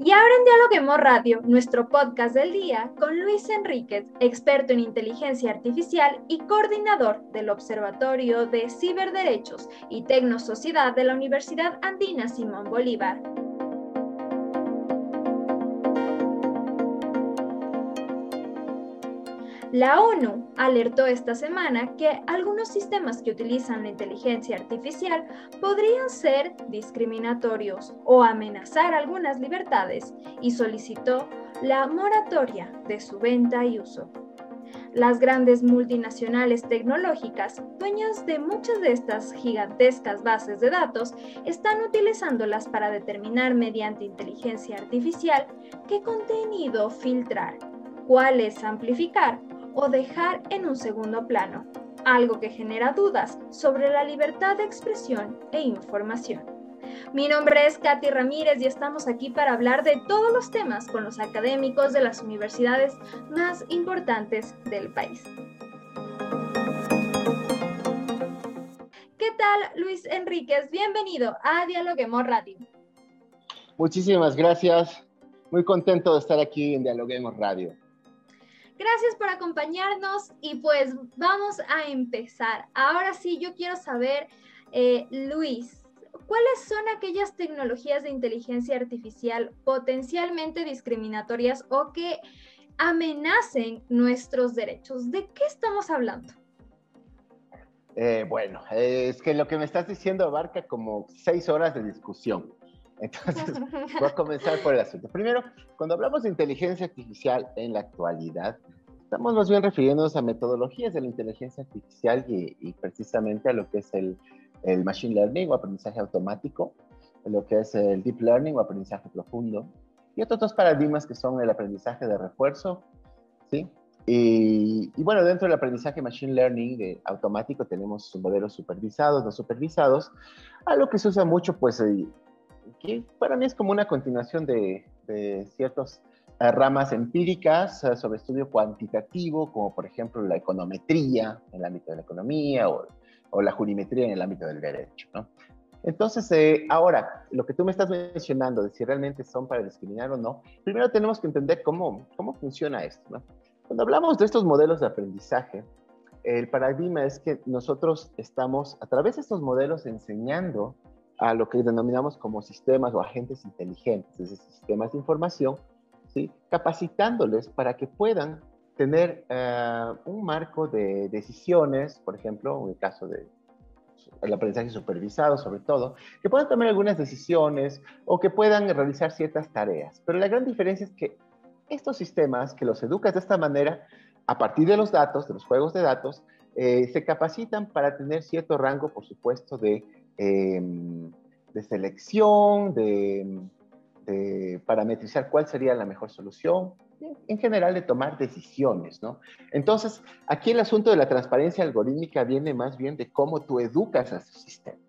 Y ahora en Dialoguemos Radio, nuestro podcast del día, con Luis Enríquez, experto en inteligencia artificial y coordinador del Observatorio de Ciberderechos y Tecnosociedad de la Universidad Andina Simón Bolívar. La ONU alertó esta semana que algunos sistemas que utilizan la inteligencia artificial podrían ser discriminatorios o amenazar algunas libertades y solicitó la moratoria de su venta y uso. Las grandes multinacionales tecnológicas, dueñas de muchas de estas gigantescas bases de datos, están utilizándolas para determinar mediante inteligencia artificial qué contenido filtrar, cuáles amplificar o dejar en un segundo plano, algo que genera dudas sobre la libertad de expresión e información. Mi nombre es Katy Ramírez y estamos aquí para hablar de todos los temas con los académicos de las universidades más importantes del país. ¿Qué tal, Luis Enríquez? Bienvenido a Dialoguemos Radio. Muchísimas gracias. Muy contento de estar aquí en Dialoguemos Radio. Gracias por acompañarnos y pues vamos a empezar. Ahora sí, yo quiero saber, eh, Luis, ¿cuáles son aquellas tecnologías de inteligencia artificial potencialmente discriminatorias o que amenacen nuestros derechos? ¿De qué estamos hablando? Eh, bueno, es que lo que me estás diciendo abarca como seis horas de discusión. Entonces, voy a comenzar por el asunto. Primero, cuando hablamos de inteligencia artificial en la actualidad, estamos más bien refiriéndonos a metodologías de la inteligencia artificial y, precisamente a lo que es el, el, machine learning o aprendizaje automático, lo que es el deep learning o aprendizaje profundo, y otros dos paradigmas que son el aprendizaje de refuerzo, ¿sí? Y, y, bueno, dentro del aprendizaje machine learning de automático tenemos modelos supervisados, no supervisados, a lo que se usa mucho, pues que para mí es como una continuación de, de ciertas eh, ramas empíricas eh, sobre estudio cuantitativo, como por ejemplo la econometría en el ámbito de la economía o, o la jurimetría en el ámbito del derecho. ¿no? Entonces, eh, ahora, lo que tú me estás mencionando de si realmente son para discriminar o no, primero tenemos que entender cómo, cómo funciona esto. ¿no? Cuando hablamos de estos modelos de aprendizaje, el paradigma es que nosotros estamos a través de estos modelos enseñando a lo que denominamos como sistemas o agentes inteligentes, es decir, sistemas de información, ¿sí? capacitándoles para que puedan tener eh, un marco de decisiones, por ejemplo, en el caso de el aprendizaje supervisado sobre todo, que puedan tomar algunas decisiones o que puedan realizar ciertas tareas. Pero la gran diferencia es que estos sistemas que los educas de esta manera, a partir de los datos, de los juegos de datos, eh, se capacitan para tener cierto rango, por supuesto, de Em, de selección, de, parametrizar cuál sería la mejor solución, en general de tomar decisiones, ¿no? Entonces, aquí el asunto de la transparencia algorítmica viene más bien de cómo tú educas a estos sistemas.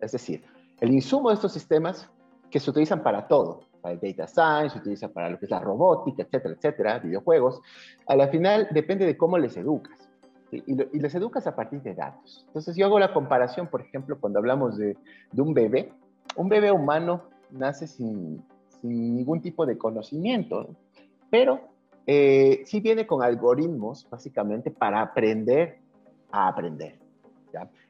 Es decir, el insumo de estos sistemas que se utilizan para todo, para el data science, se utiliza para lo que es la robótica, etcétera, etcétera, videojuegos, a la final depende de cómo les educas y, les educas a partir de datos. Entonces yo hago la comparación, por ejemplo, cuando hablamos de, un bebé, un bebé humano nace sin, ningún tipo de conocimiento, pero eh, sí viene con algoritmos, básicamente, para aprender a aprender.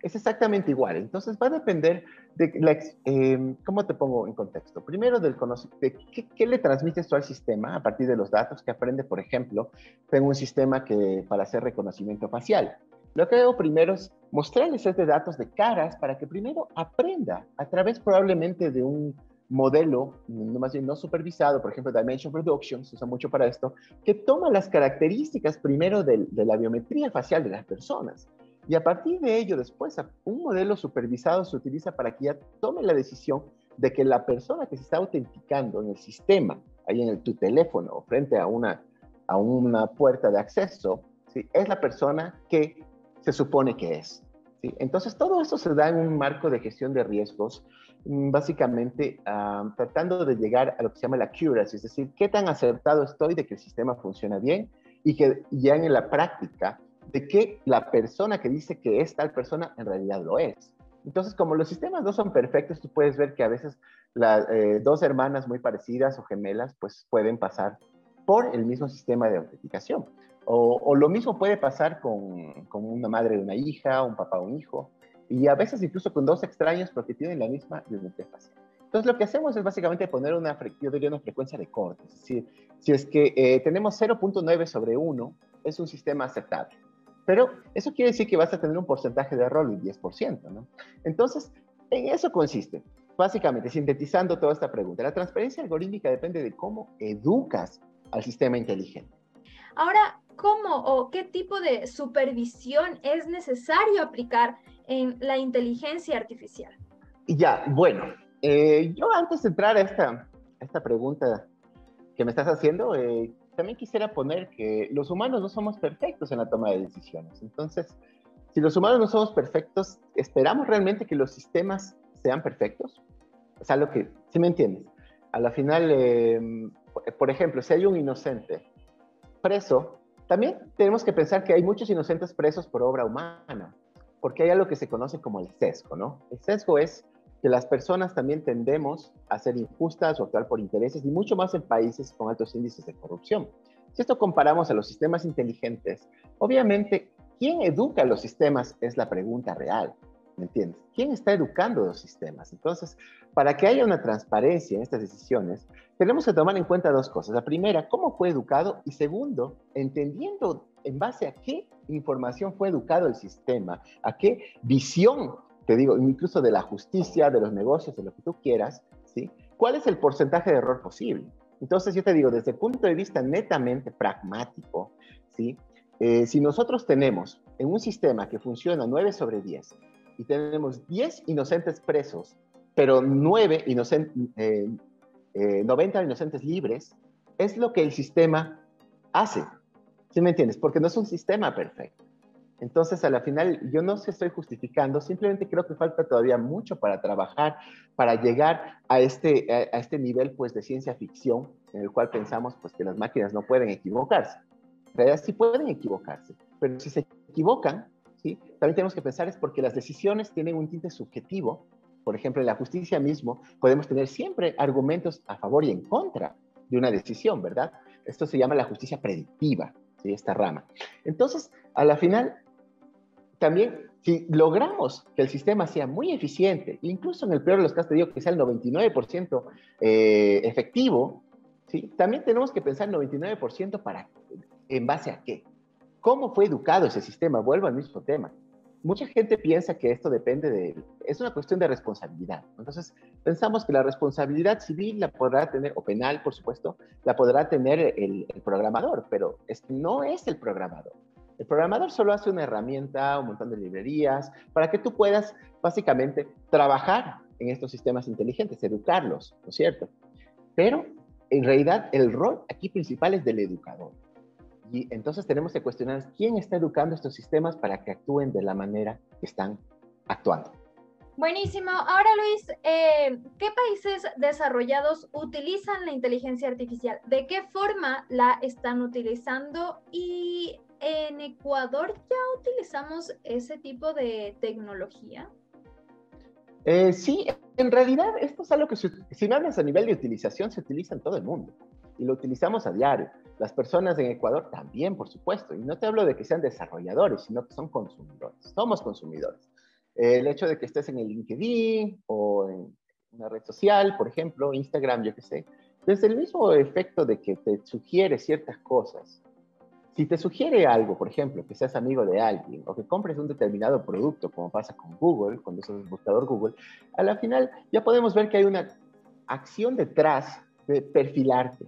Es exactamente igual. Entonces va a depender de la, em, ¿cómo te pongo en contexto? Primero, del de qué, le transmites tú al sistema a partir de los datos que aprende, por ejemplo, tengo un sistema que para hacer reconocimiento facial. Lo que hago primero es mostrarles este datos de caras para que primero aprenda a través probablemente de un modelo, no supervisado, por ejemplo, Dimension Production, se usa mucho para esto, que toma las características primero de la biometría facial de las personas y a partir de ello, después, un modelo supervisado se utiliza para que ya tome la decisión de que la persona que se está autenticando en el sistema, ahí en el, tu teléfono o frente a una, a una puerta de acceso, ¿sí? es la persona que se supone que es. ¿sí? Entonces, todo eso se da en un marco de gestión de riesgos, mm, básicamente ah, tratando de llegar a lo que se llama la accuracy, es decir, qué tan acertado estoy de que el sistema funciona bien y que ya en la práctica de que la persona que dice que es tal persona en realidad lo es. Entonces, como los sistemas no son perfectos, tú puedes ver que a veces eh, dos hermanas muy parecidas o gemelas, pues pueden pasar por el mismo sistema de autenticación. O, lo mismo puede pasar con, con, una madre y una hija, un papá o un hijo, y a veces incluso con dos extraños porque tienen la misma identidad facial. Entonces lo que hacemos es básicamente poner una, yo diría una frecuencia de corte. Es decir, si es que eh, tenemos 0.9 sobre 1, es un sistema aceptable. Pero eso quiere decir que vas a tener un porcentaje de error del 10%, ¿no? Entonces, en eso consiste. Básicamente, sintetizando toda esta pregunta, la transparencia algorítmica depende de cómo educas al sistema inteligente. Ahora, ¿cómo o qué tipo de supervisión es necesario aplicar en la inteligencia artificial? Ya, bueno, eh, yo antes de entrar a esta, esta pregunta que me estás haciendo, eh, también quisiera poner que los humanos no somos perfectos en la toma de decisiones. Entonces, si los humanos no somos perfectos, ¿esperamos realmente que los sistemas sean perfectos? O sea, lo que, si me entiendes, a la final, em, por ejemplo, si hay un inocente preso, también tenemos que pensar que hay muchos inocentes presos por obra humana, porque hay algo que se conoce como el sesgo, ¿no? El sesgo es que las personas también tendemos a ser injustas o actuar por intereses y mucho más en países con altos índices de corrupción. Si esto comparamos a los sistemas inteligentes, obviamente, ¿quién educa los sistemas? Es la pregunta real. ¿Me entiendes? ¿Quién está educando los sistemas? Entonces, para que haya una transparencia en estas decisiones, tenemos que tomar en cuenta dos cosas. La primera, cómo fue educado y segundo, entendiendo en base a qué información fue educado el sistema, a qué visión te digo, incluso de la justicia, de los negocios, de lo que tú quieras, ¿sí? ¿Cuál es el porcentaje de error posible? Entonces yo te digo, desde el punto de vista netamente pragmático, ¿sí? Eh, si nosotros tenemos en un sistema que funciona 9 sobre 10 y tenemos 10 inocentes presos, pero 9 inocentes, eh, 90 eh, inocentes libres, es lo que el sistema hace. ¿Sí me entiendes? Porque no es un sistema perfecto. Entonces, a la final, yo no se estoy justificando, simplemente creo que falta todavía mucho para trabajar, para llegar a este, a, este nivel pues, de ciencia ficción, en el cual pensamos pues, que las máquinas no pueden equivocarse. En realidad sí pueden equivocarse, pero si se equivocan, ¿sí? también tenemos que pensar es porque las decisiones tienen un tinte subjetivo. Por ejemplo, en la justicia mismo podemos tener siempre argumentos a favor y en contra de una decisión, ¿verdad? Esto se llama la justicia predictiva, ¿sí? esta rama. Entonces, a la final, también, si logramos que el sistema sea muy eficiente, incluso en el peor de los casos te digo que sea el 99% eh, efectivo, ¿sí? también tenemos que pensar el 99% para, en base a qué. ¿Cómo fue educado ese sistema? Vuelvo al mismo tema. Mucha gente piensa que esto depende de, es una cuestión de responsabilidad. Entonces, pensamos que la responsabilidad civil la podrá tener, o penal, por supuesto, la podrá tener el, programador, pero no es el programador. El programador solo hace una herramienta, un montón de librerías, para que tú puedas básicamente trabajar en estos sistemas inteligentes, educarlos, ¿no es cierto? Pero en realidad el rol aquí principal es del educador. Y entonces tenemos que cuestionar quién está educando estos sistemas para que actúen de la manera que están actuando. Buenísimo. Ahora, Luis, eh, ¿qué países desarrollados utilizan la inteligencia artificial? ¿De qué forma la están utilizando? Y ¿En Ecuador ya utilizamos ese tipo de tecnología? Eh, sí, en realidad esto es algo que si me hablas a nivel de utilización se utiliza en todo el mundo y lo utilizamos a diario. Las personas en Ecuador también, por supuesto, y no te hablo de que sean desarrolladores, sino que son consumidores. Somos consumidores. el hecho de que estés en el LinkedIn o en una red social, por ejemplo, Instagram, yo qué sé, desde el mismo efecto de que te sugiere ciertas cosas si te sugiere algo, por ejemplo, que seas amigo de alguien o que compres un determinado producto, como pasa con Google, cuando usas el buscador Google, a la final ya podemos ver que hay una acción detrás de perfilarte.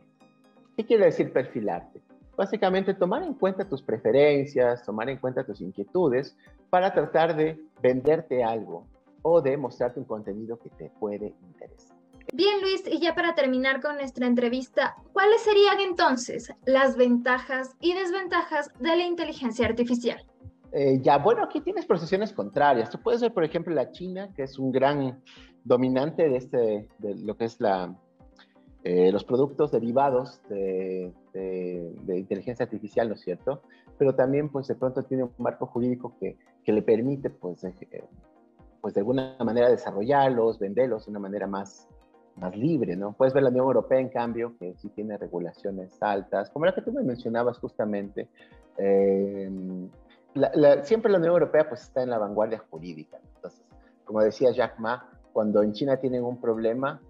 ¿Qué quiere decir perfilarte? Básicamente tomar en cuenta tus preferencias, tomar en cuenta tus inquietudes para tratar de venderte algo o de mostrarte un contenido que te puede interesar. Bien, Luis, y ya para terminar con nuestra entrevista, ¿cuáles serían entonces las ventajas y desventajas de la inteligencia artificial? Eh, ya, bueno, aquí tienes procesiones contrarias. Tú puedes ver, por ejemplo, la China, que es un gran dominante de, este, de lo que es la, eh, los productos derivados de, inteligencia artificial, ¿no es cierto? Pero también, pues, de pronto tiene un marco jurídico que, que le permite, pues, eh, pues, de alguna manera desarrollarlos, venderlos de una manera más, más libre, ¿no? Puedes ver la Unión Europea, en cambio, que sí tiene regulaciones altas, como la que tú me mencionabas justamente. Eh, siempre la Unión Europea pues está en la vanguardia jurídica. Entonces, como decía Jack Ma, cuando en China tienen un problema,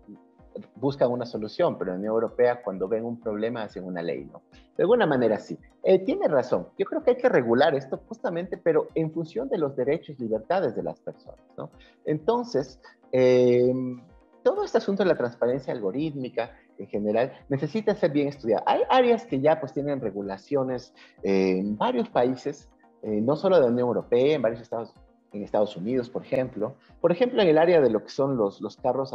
buscan una solución, pero en la Unión Europea cuando ven un problema hacen una ley, ¿no? De alguna manera sí. Eh, tiene razón. Yo creo que hay que regular esto justamente, pero en función de los derechos y libertades de las personas, ¿no? Entonces, eh, todo este asunto de la transparencia algorítmica en general necesita ser bien estudiado. Hay áreas que ya pues tienen regulaciones en varios países, eh, no solo de la Unión Europea, en varios estados en Estados Unidos, por ejemplo. Por ejemplo, en el área de lo que son los, los carros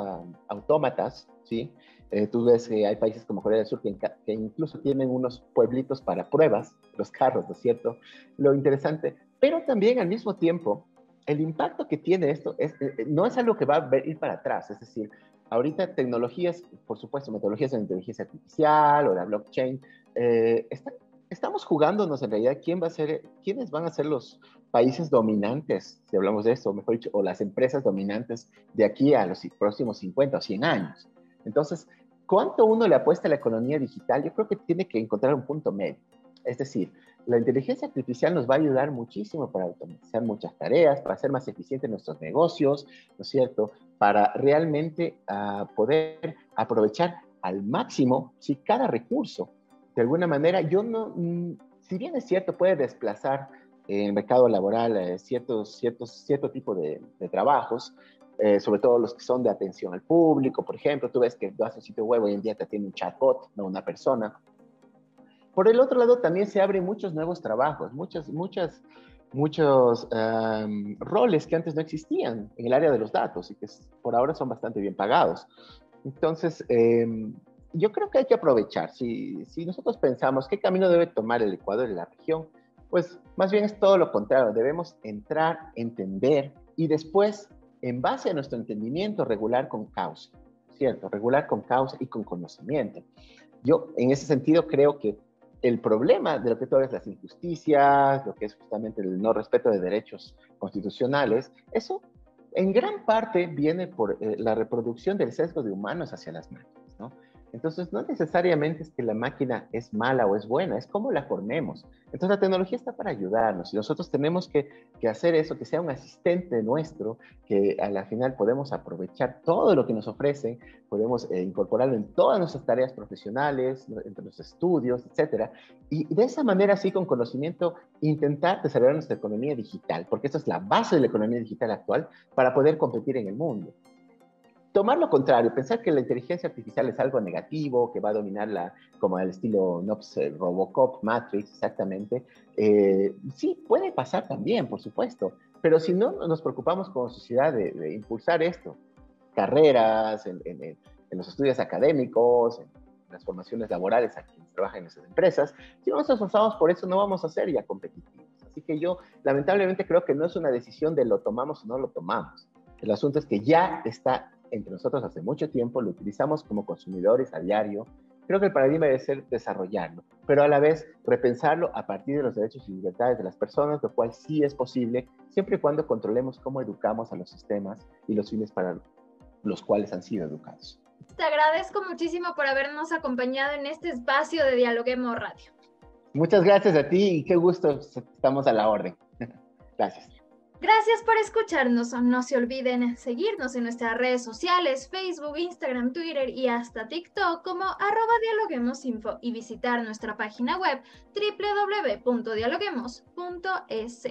autómatas, ¿sí? Eh, tú ves que hay países como Corea del Sur que, que, incluso tienen unos pueblitos para pruebas, los carros, ¿no es cierto? Lo interesante, pero también al mismo tiempo, el impacto que tiene esto es, eh, eh, no es algo que va a ir para atrás, es decir, ahorita tecnologías, por supuesto, metodologías de inteligencia artificial o la blockchain, están estamos jugándonos en realidad quién va a ser, quiénes van a ser los países dominantes, si hablamos de esto, mejor o las empresas dominantes de aquí a los próximos 50 o 100 años. Entonces, ¿cuánto uno le apuesta a la economía digital? Yo creo que tiene que encontrar un punto medio. Es decir, la inteligencia artificial nos va a ayudar muchísimo para automatizar muchas tareas, para hacer más eficientes nuestros negocios, ¿no es cierto? Para realmente uh, poder aprovechar al máximo si cada recurso de alguna manera, yo no, mm, si bien es cierto, puede desplazar en el mercado laboral eh, ciertos, ciertos, cierto tipo de, trabajos, eh, sobre todo los que son de atención al público, por ejemplo, tú ves que tú haces un sitio web hoy en día te tiene un chatbot, no una persona. Por el otro lado, también se abren muchos nuevos trabajos, muchas, muchas, muchos em, roles que antes no existían en el área de los datos y que por ahora son bastante bien pagados. Entonces, eh, yo creo que hay que aprovechar. Si, si nosotros pensamos qué camino debe tomar el Ecuador y la región, pues más bien es todo lo contrario. Debemos entrar, entender y después, en base a nuestro entendimiento, regular con causa, ¿cierto? Regular con causa y con conocimiento. Yo, en ese sentido, creo que el problema de lo que tú es las injusticias, lo que es justamente el no respeto de derechos constitucionales, eso en gran parte viene por eh, la reproducción del sesgo de humanos hacia las máquinas, ¿no? Entonces, no necesariamente es que la máquina es mala o es buena, es cómo la formemos. Entonces, la tecnología está para ayudarnos y nosotros tenemos que, hacer eso, que sea un asistente nuestro, que a la final podemos aprovechar todo lo que nos ofrecen, podemos eh, incorporarlo en todas nuestras tareas profesionales, entre los estudios, etcétera. Y de esa manera, sí, con conocimiento, intentar desarrollar nuestra economía digital, porque esta es la base de la economía digital actual para poder competir en el mundo tomar lo contrario, pensar que la inteligencia artificial es algo negativo, que va a dominar la, como el estilo Nops, eh, Robocop, Matrix, exactamente, eh, sí, puede pasar también, por supuesto, pero si no nos preocupamos como sociedad de, impulsar esto, carreras, en, los estudios académicos, en las formaciones laborales a quienes trabajan en esas empresas, si no nos esforzamos por eso, no vamos a ser ya competitivos. Así que yo lamentablemente creo que no es una decisión de lo tomamos o no lo tomamos. El asunto es que ya está entre nosotros hace mucho tiempo, lo utilizamos como consumidores a diario. Creo que el paradigma debe ser desarrollarlo, pero a la vez repensarlo a partir de los derechos y libertades de las personas, lo cual sí es posible siempre y cuando controlemos cómo educamos a los sistemas y los fines para los cuales han sido educados. Te agradezco muchísimo por habernos acompañado en este espacio de Dialoguemos Radio. Muchas gracias a ti y qué gusto, estamos a la orden. Gracias. Gracias por escucharnos. No se olviden seguirnos en nuestras redes sociales, Facebook, Instagram, Twitter y hasta TikTok como arroba dialoguemosinfo y visitar nuestra página web www.dialoguemos.es.